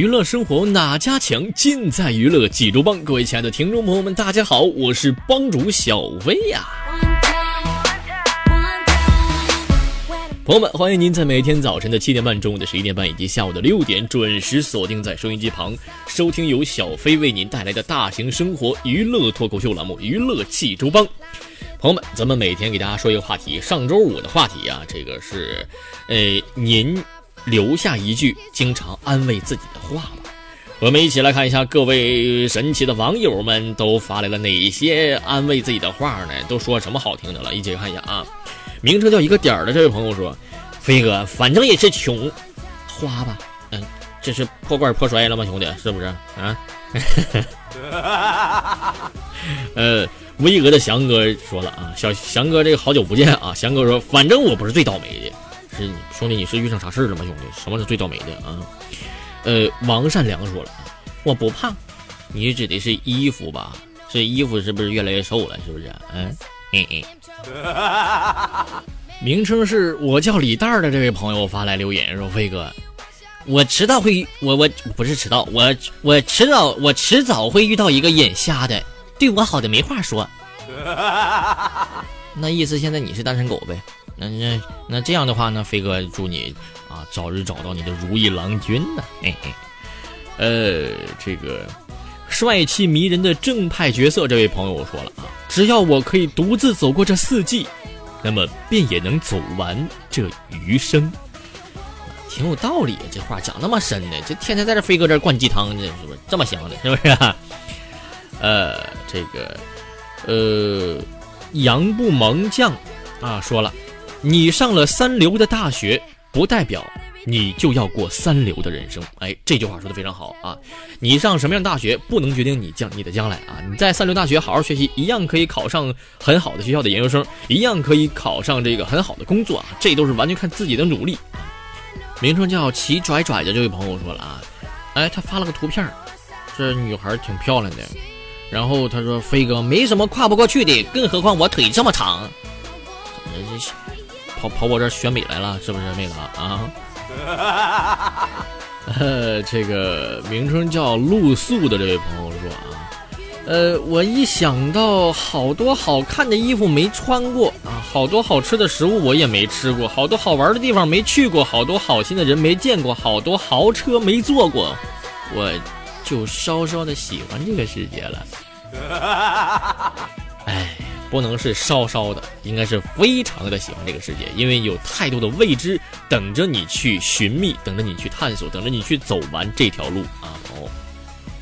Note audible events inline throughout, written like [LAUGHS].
娱乐生活哪家强？尽在娱乐济州帮。各位亲爱的听众朋友们，大家好，我是帮主小薇呀。朋友们，欢迎您在每天早晨的七点半、中午的十一点半以及下午的六点准时锁定在收音机旁，收听由小飞为您带来的大型生活娱乐脱口秀栏目《娱乐济州帮》。朋友们，咱们每天给大家说一个话题。上周五的话题啊，这个是，呃，您。留下一句经常安慰自己的话吧。我们一起来看一下各位神奇的网友们都发来了哪些安慰自己的话呢？都说什么好听的了？一起看一下啊。名称叫一个点儿的这位朋友说：“飞哥，反正也是穷，花吧。嗯，这是破罐破摔了吗，兄弟？是不是啊？” [LAUGHS] 呃，巍峨的翔哥说了啊，小翔哥这个好久不见啊。翔哥说：“反正我不是最倒霉的。”是兄弟，你是遇上啥事了吗？兄弟，什么是最倒霉的啊？呃，王善良说了，我不胖，你指的是衣服吧？这衣服是不是越来越瘦了？是不是？嗯嗯嗯。名称是我叫李蛋儿的这位朋友发来留言说：“飞哥，我迟早会，我我不是迟到，我我迟早我迟早会遇到一个眼瞎的，对我好的没话说。那意思现在你是单身狗呗？”那那那这样的话呢，飞哥祝你啊早日找到你的如意郎君呢。嘿嘿，呃，这个帅气迷人的正派角色，这位朋友我说了啊，只要我可以独自走过这四季，那么便也能走完这余生。挺有道理，这话讲那么深的，这天天在这飞哥这灌鸡汤，这是不是这么想的？是不是？呃，这个呃，杨不蒙将啊说了。你上了三流的大学，不代表你就要过三流的人生。哎，这句话说的非常好啊！你上什么样大学，不能决定你将你的将来啊！你在三流大学好好学习，一样可以考上很好的学校的研究生，一样可以考上这个很好的工作啊！这都是完全看自己的努力。名称叫齐拽拽的这位朋友说了啊，哎，他发了个图片，这女孩挺漂亮的，然后他说：“飞哥没什么跨不过去的，更何况我腿这么长。”跑跑我这选美来了，是不是妹子啊？呃，[LAUGHS] 这个名称叫露宿的这位朋友说啊，呃，我一想到好多好看的衣服没穿过啊，好多好吃的食物我也没吃过，好多好玩的地方没去过，好多好心的人没见过，好多豪车没坐过，我就稍稍的喜欢这个世界了。[LAUGHS] 哎。不能是稍稍的，应该是非常的喜欢这个世界，因为有太多的未知等着你去寻觅，等着你去探索，等着你去走完这条路啊！朋友，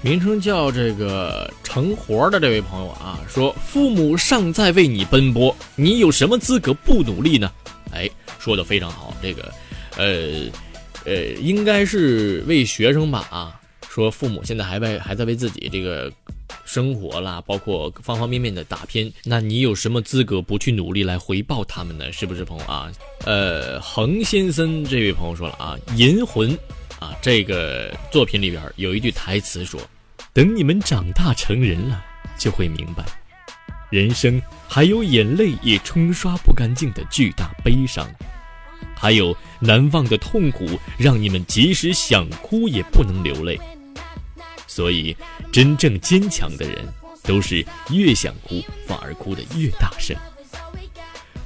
名称叫这个成活的这位朋友啊，说父母尚在为你奔波，你有什么资格不努力呢？哎，说的非常好，这个，呃，呃，应该是为学生吧啊？说父母现在还为还在为自己这个。生活啦，包括方方面面的打拼，那你有什么资格不去努力来回报他们呢？是不是朋友啊？呃，恒先生这位朋友说了啊，《银魂》啊，这个作品里边有一句台词说：“等你们长大成人了，就会明白，人生还有眼泪也冲刷不干净的巨大悲伤，还有难忘的痛苦，让你们即使想哭也不能流泪。”所以，真正坚强的人，都是越想哭反而哭得越大声，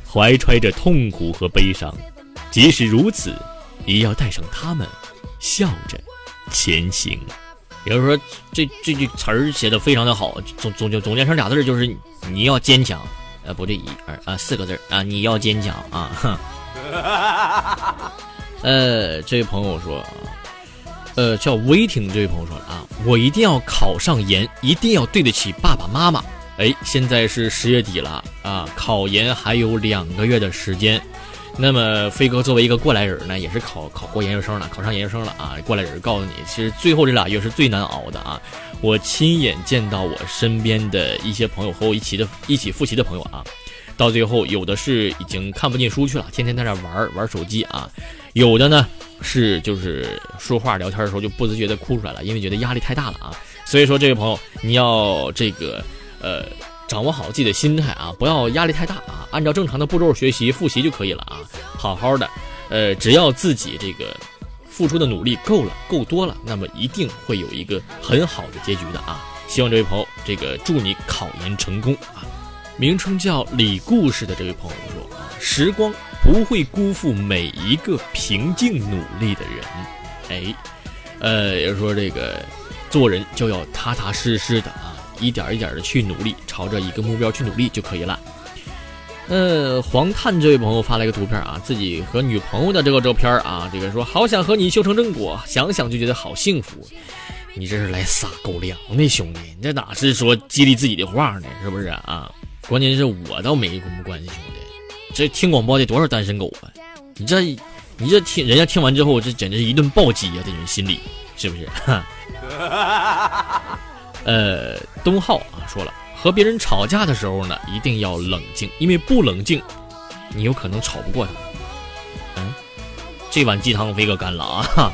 怀揣着痛苦和悲伤，即使如此，也要带上他们，笑着前行。也就是说，这这句词儿写的非常的好，总总就总结成俩字儿就是你要坚强。呃，不对，一二啊，四个字啊，你要坚强啊。呃，这位朋友说，呃，叫威霆这位朋友说了啊，我一定要考上研，一定要对得起爸爸妈妈。哎，现在是十月底了啊，考研还有两个月的时间。那么飞哥作为一个过来人呢，也是考考过研究生了，考上研究生了啊。过来人告诉你，其实最后这俩月是最难熬的啊。我亲眼见到我身边的一些朋友和我一起的一起复习的朋友啊，到最后有的是已经看不进书去了，天天在那玩玩手机啊。有的呢是就是说话聊天的时候就不自觉的哭出来了，因为觉得压力太大了啊。所以说这位朋友，你要这个呃。掌握好自己的心态啊，不要压力太大啊，按照正常的步骤学习复习就可以了啊，好好的，呃，只要自己这个付出的努力够了，够多了，那么一定会有一个很好的结局的啊。希望这位朋友，这个祝你考研成功啊。名称叫李故事的这位朋友说啊，时光不会辜负每一个平静努力的人，哎，呃，也就是说这个做人就要踏踏实实的啊。一点一点的去努力，朝着一个目标去努力就可以了。呃，黄探这位朋友发了一个图片啊，自己和女朋友的这个照片啊，这个说好想和你修成正果，想想就觉得好幸福。你这是来撒狗粮的兄弟，你这哪是说激励自己的话呢？是不是啊？关键是我倒没什么关系，兄弟，这听广播的多少单身狗啊？你这你这听人家听完之后，这简直是一顿暴击啊！这种心理是不是？[LAUGHS] 呃，东浩啊说了，和别人吵架的时候呢，一定要冷静，因为不冷静，你有可能吵不过他。嗯，这碗鸡汤飞哥干了啊。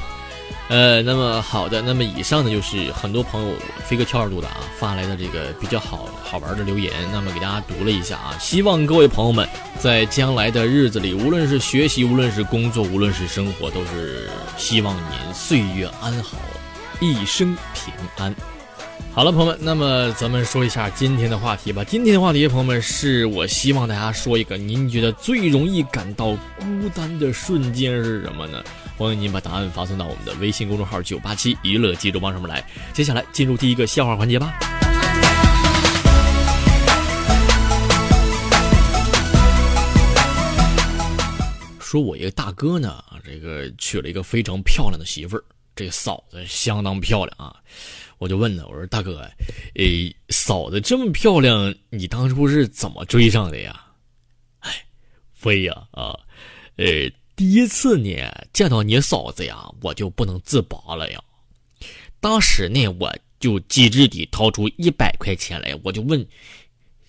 呃，那么好的，那么以上呢就是很多朋友飞哥挑耳朵的啊发来的这个比较好好玩的留言，那么给大家读了一下啊，希望各位朋友们在将来的日子里，无论是学习，无论是工作，无论是生活，都是希望您岁月安好，一生平安。好了，朋友们，那么咱们说一下今天的话题吧。今天的话题，朋友们，是我希望大家说一个您觉得最容易感到孤单的瞬间是什么呢？欢迎您把答案发送到我们的微信公众号“九八七娱乐记住帮”上面来。接下来进入第一个笑话环节吧。说我一个大哥呢，这个娶了一个非常漂亮的媳妇儿，这嫂子相当漂亮啊。我就问他，我说大哥，诶，嫂子这么漂亮，你当初是怎么追上的呀？哎，飞呀啊，呃，第一次呢见到你嫂子呀，我就不能自拔了呀。当时呢，我就机智地掏出一百块钱来，我就问，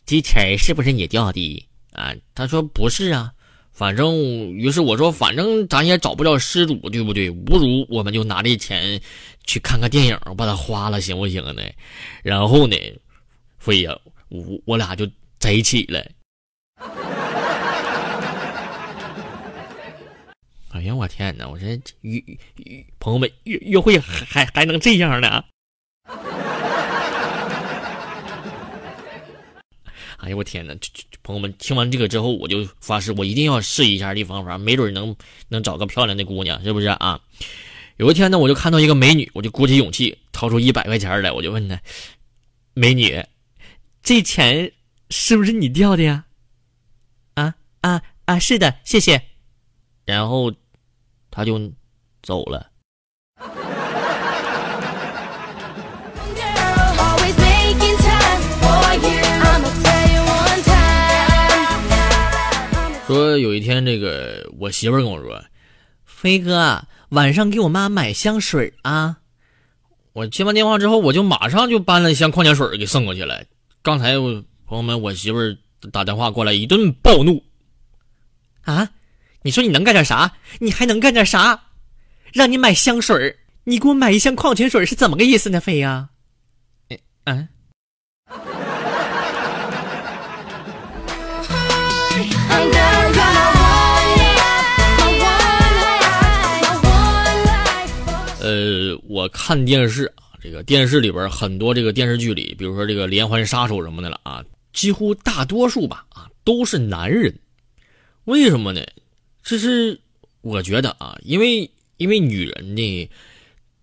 这钱是不是你掉的啊？他说不是啊。反正，于是我说，反正咱也找不着失主，对不对？不如我们就拿这钱去看个电影，把它花了，行不行呢？然后呢，飞呀，我我俩就在一起了。哎呀，我天哪！我这约约朋友们约约会还还还能这样呢？[LAUGHS] 哎呀，我天哪！朋友们听完这个之后，我就发誓，我一定要试一下这方法，没准能能找个漂亮的姑娘，是不是啊？有一天呢，我就看到一个美女，我就鼓起勇气掏出一百块钱来，我就问她：“美女，这钱是不是你掉的呀？”“啊啊啊，是的，谢谢。”然后她就走了。说有一天，这个我媳妇跟我说：“飞哥，晚上给我妈买香水啊！”我接完电话之后，我就马上就搬了一箱矿泉水给送过去了。刚才我朋友们，我媳妇打电话过来，一顿暴怒：“啊，你说你能干点啥？你还能干点啥？让你买香水，你给我买一箱矿泉水是怎么个意思呢？飞呀，嗯。”呃，我看电视啊，这个电视里边很多这个电视剧里，比如说这个连环杀手什么的了啊，几乎大多数吧啊都是男人，为什么呢？这是我觉得啊，因为因为女人呢，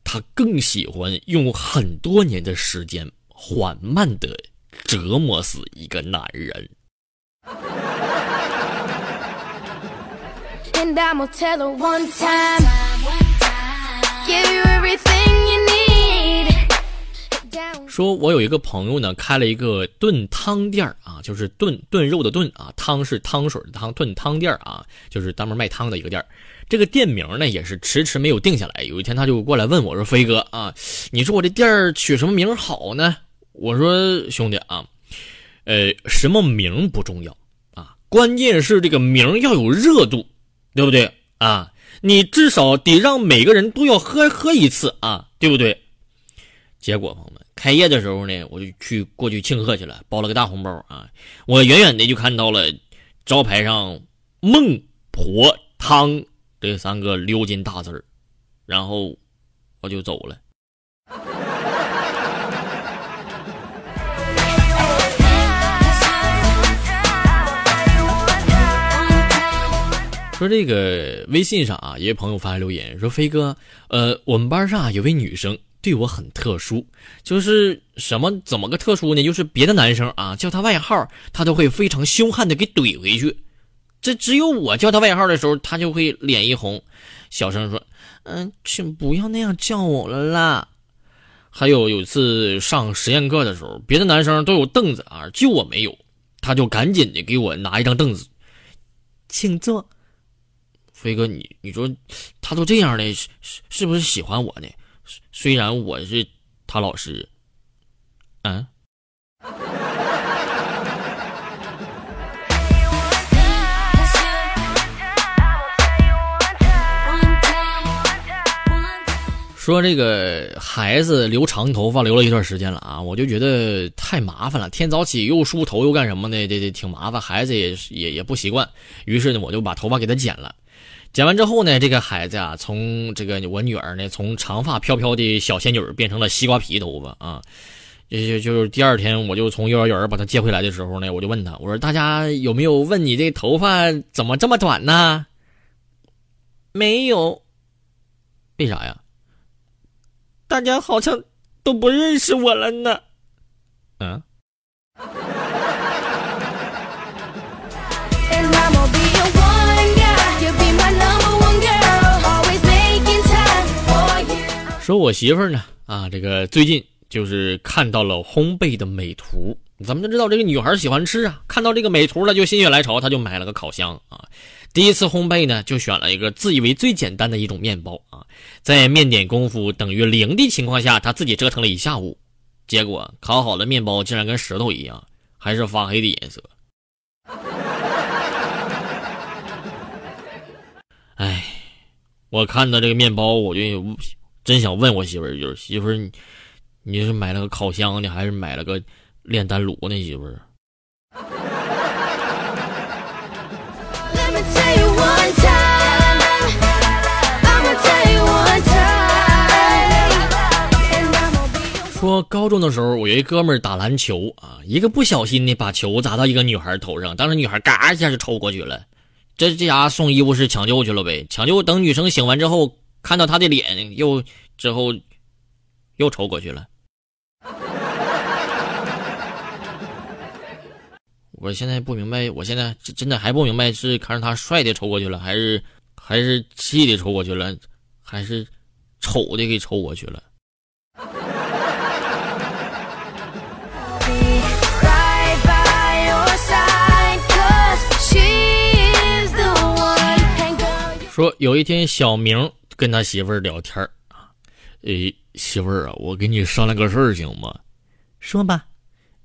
她更喜欢用很多年的时间缓慢的折磨死一个男人。说，我有一个朋友呢，开了一个炖汤店儿啊，就是炖炖肉的炖啊，汤是汤水的汤，炖汤店儿啊，就是专门卖汤的一个店儿这个店名呢，也是迟迟没有定下来。有一天，他就过来问我说：“飞哥啊，你说我这店儿取什么名好呢？”我说：“兄弟啊，呃，什么名不重要啊，关键是这个名要有热度，对不对啊？你至少得让每个人都要喝喝一次啊，对不对？”结果，朋友们。开业的时候呢，我就去过去庆贺去了，包了个大红包啊！我远远的就看到了招牌上“孟婆汤”这三个鎏金大字儿，然后我就走了。说这个微信上啊，一位朋友发来留言说：“飞哥，呃，我们班上有位女生。”对我很特殊，就是什么怎么个特殊呢？就是别的男生啊叫他外号，他都会非常凶悍的给怼回去。这只有我叫他外号的时候，他就会脸一红，小声说：“嗯，请不要那样叫我了啦。”还有有一次上实验课的时候，别的男生都有凳子啊，就我没有，他就赶紧的给我拿一张凳子，请坐。飞哥，你你说他都这样的，是是不是喜欢我呢？虽然我是他老师，嗯。说这个孩子留长头发留了一段时间了啊，我就觉得太麻烦了，天早起又梳头又干什么的，这这挺麻烦，孩子也也也不习惯。于是呢，我就把头发给他剪了。剪完之后呢，这个孩子啊，从这个我女儿呢，从长发飘飘的小仙女变成了西瓜皮头发啊。就就就是第二天，我就从幼儿园把她接回来的时候呢，我就问她，我说大家有没有问你这头发怎么这么短呢？没有。为啥呀？大家好像都不认识我了呢。嗯。说我媳妇呢啊，这个最近就是看到了烘焙的美图，咱们都知道这个女孩喜欢吃啊，看到这个美图了就心血来潮，她就买了个烤箱啊。第一次烘焙呢，就选了一个自以为最简单的一种面包啊，在面点功夫等于零的情况下，她自己折腾了一下午，结果烤好的面包竟然跟石头一样，还是发黑的颜色。哎，我看到这个面包我就。真想问我媳妇儿，就是媳妇儿，你你是买了个烤箱呢，还是买了个炼丹炉呢？媳妇儿。说高中的时候，我有一哥们儿打篮球啊，一个不小心呢，把球砸到一个女孩头上，当时女孩嘎一下就抽过去了，这这家送医务室抢救去了呗，抢救等女生醒完之后。看到他的脸，又之后又抽过去了。[LAUGHS] 我现在不明白，我现在真的还不明白，是看着他帅的抽过去了，还是还是气的抽过去了，还是丑的给抽过去了。说有一天，小明。跟他媳妇儿聊天啊，诶，媳妇儿啊，我跟你商量个事儿行吗？说吧。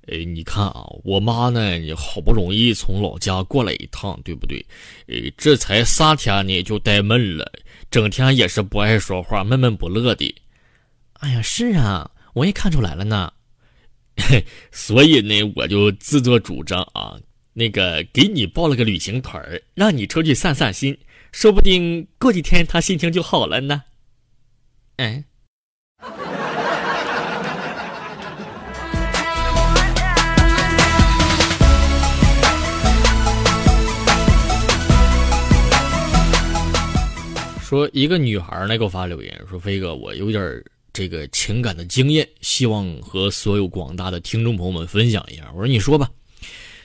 诶，你看啊，我妈呢，你好不容易从老家过来一趟，对不对？诶，这才三天呢，就呆闷了，整天也是不爱说话，闷闷不乐的。哎呀，是啊，我也看出来了呢。[LAUGHS] 所以呢，我就自作主张啊，那个给你报了个旅行团让你出去散散心。说不定过几天他心情就好了呢。嗯。说一个女孩呢给我发留言说：“飞哥，我有点这个情感的经验，希望和所有广大的听众朋友们分享一下。”我说：“你说吧。”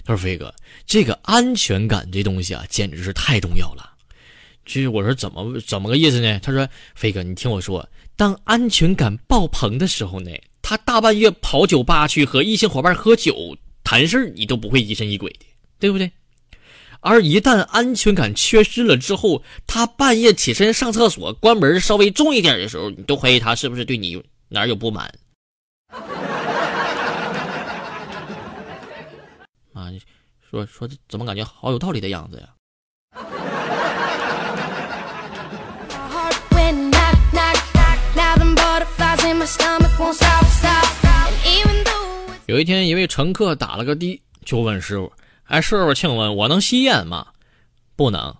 他说：“飞哥，这个安全感这东西啊，简直是太重要了。”就是我说怎么怎么个意思呢？他说：“飞哥，你听我说，当安全感爆棚的时候呢，他大半夜跑酒吧去和异性伙伴喝酒谈事，你都不会疑神疑鬼的，对不对？”而一旦安全感缺失了之后，他半夜起身上厕所，关门稍微重一点的时候，你都怀疑他是不是对你哪有不满。[LAUGHS] 啊，说说怎么感觉好有道理的样子呀？有一天，一位乘客打了个的，就问师傅。哎，师傅，请问我能吸烟吗？不能。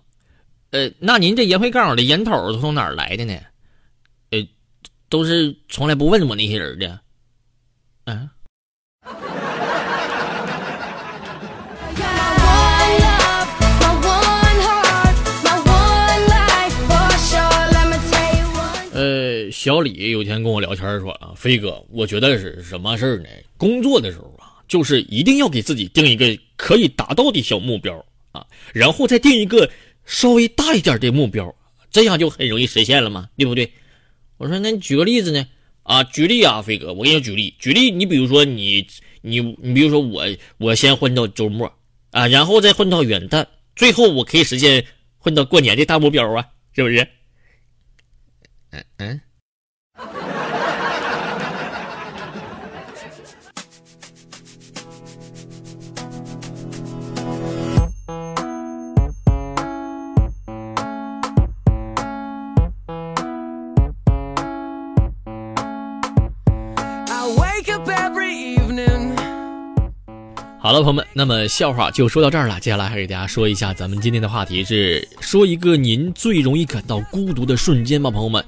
呃，那您这烟灰缸的烟头都从哪儿来的呢？呃，都是从来不问我那些人的。嗯。小李有天跟我聊天说啊，飞哥，我觉得是什么事儿呢？工作的时候啊。就是一定要给自己定一个可以达到的小目标啊，然后再定一个稍微大一点的目标，这样就很容易实现了嘛，对不对？我说，那你举个例子呢？啊，举例啊，飞哥，我给你举例，举例，你比如说你你你比如说我我先混到周末啊，然后再混到元旦，最后我可以实现混到过年的大目标啊，是不是？嗯嗯。好了，朋友们，那么笑话就说到这儿了。接下来还给大家说一下，咱们今天的话题是说一个您最容易感到孤独的瞬间吧，朋友们。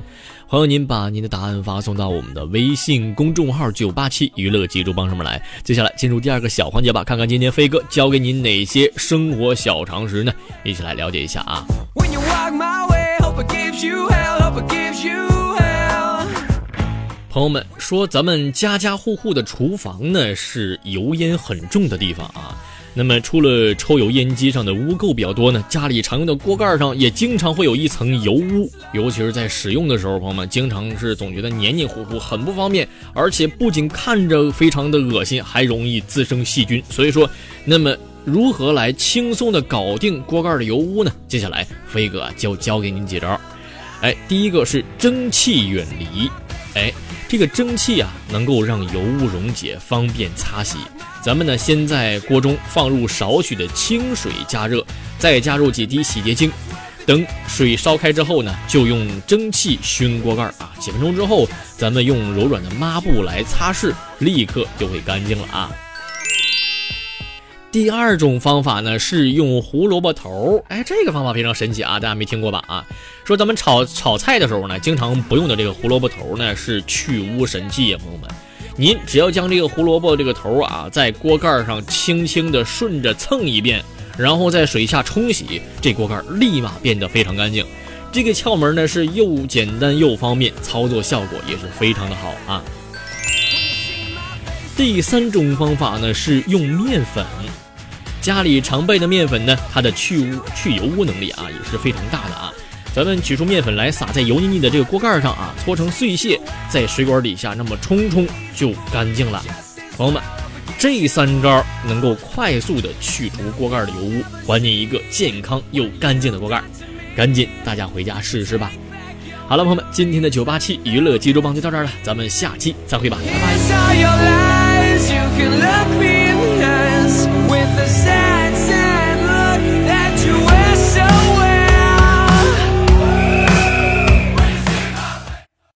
欢迎您把您的答案发送到我们的微信公众号“九八七娱乐记住帮上面来。接下来进入第二个小环节吧，看看今天飞哥教给您哪些生活小常识呢？一起来了解一下啊。[LAUGHS] 朋友们说，咱们家家户户的厨房呢是油烟很重的地方啊。那么除了抽油烟机上的污垢比较多呢，家里常用的锅盖上也经常会有一层油污，尤其是在使用的时候，朋友们经常是总觉得黏黏糊糊，很不方便，而且不仅看着非常的恶心，还容易滋生细菌。所以说，那么如何来轻松的搞定锅盖的油污呢？接下来飞哥就教给您几招。哎，第一个是蒸汽远离，哎。这个蒸汽啊，能够让油污溶解，方便擦洗。咱们呢，先在锅中放入少许的清水加热，再加入几滴洗洁精。等水烧开之后呢，就用蒸汽熏锅盖啊。几分钟之后，咱们用柔软的抹布来擦拭，立刻就会干净了啊。第二种方法呢是用胡萝卜头，哎，这个方法非常神奇啊，大家没听过吧？啊，说咱们炒炒菜的时候呢，经常不用的这个胡萝卜头呢是去污神器呀，朋友们，您只要将这个胡萝卜这个头啊在锅盖上轻轻的顺着蹭一遍，然后在水下冲洗，这锅盖立马变得非常干净。这个窍门呢是又简单又方便，操作效果也是非常的好啊。第三种方法呢是用面粉，家里常备的面粉呢，它的去污去油污能力啊也是非常大的啊。咱们取出面粉来，撒在油腻腻的这个锅盖上啊，搓成碎屑，在水管底下那么冲冲就干净了。朋友们，这三招能够快速的去除锅盖的油污，还你一个健康又干净的锅盖。赶紧大家回家试试吧。好了，朋友们，今天的九八七娱乐济州帮就到这儿了，咱们下期再会吧，拜拜。can let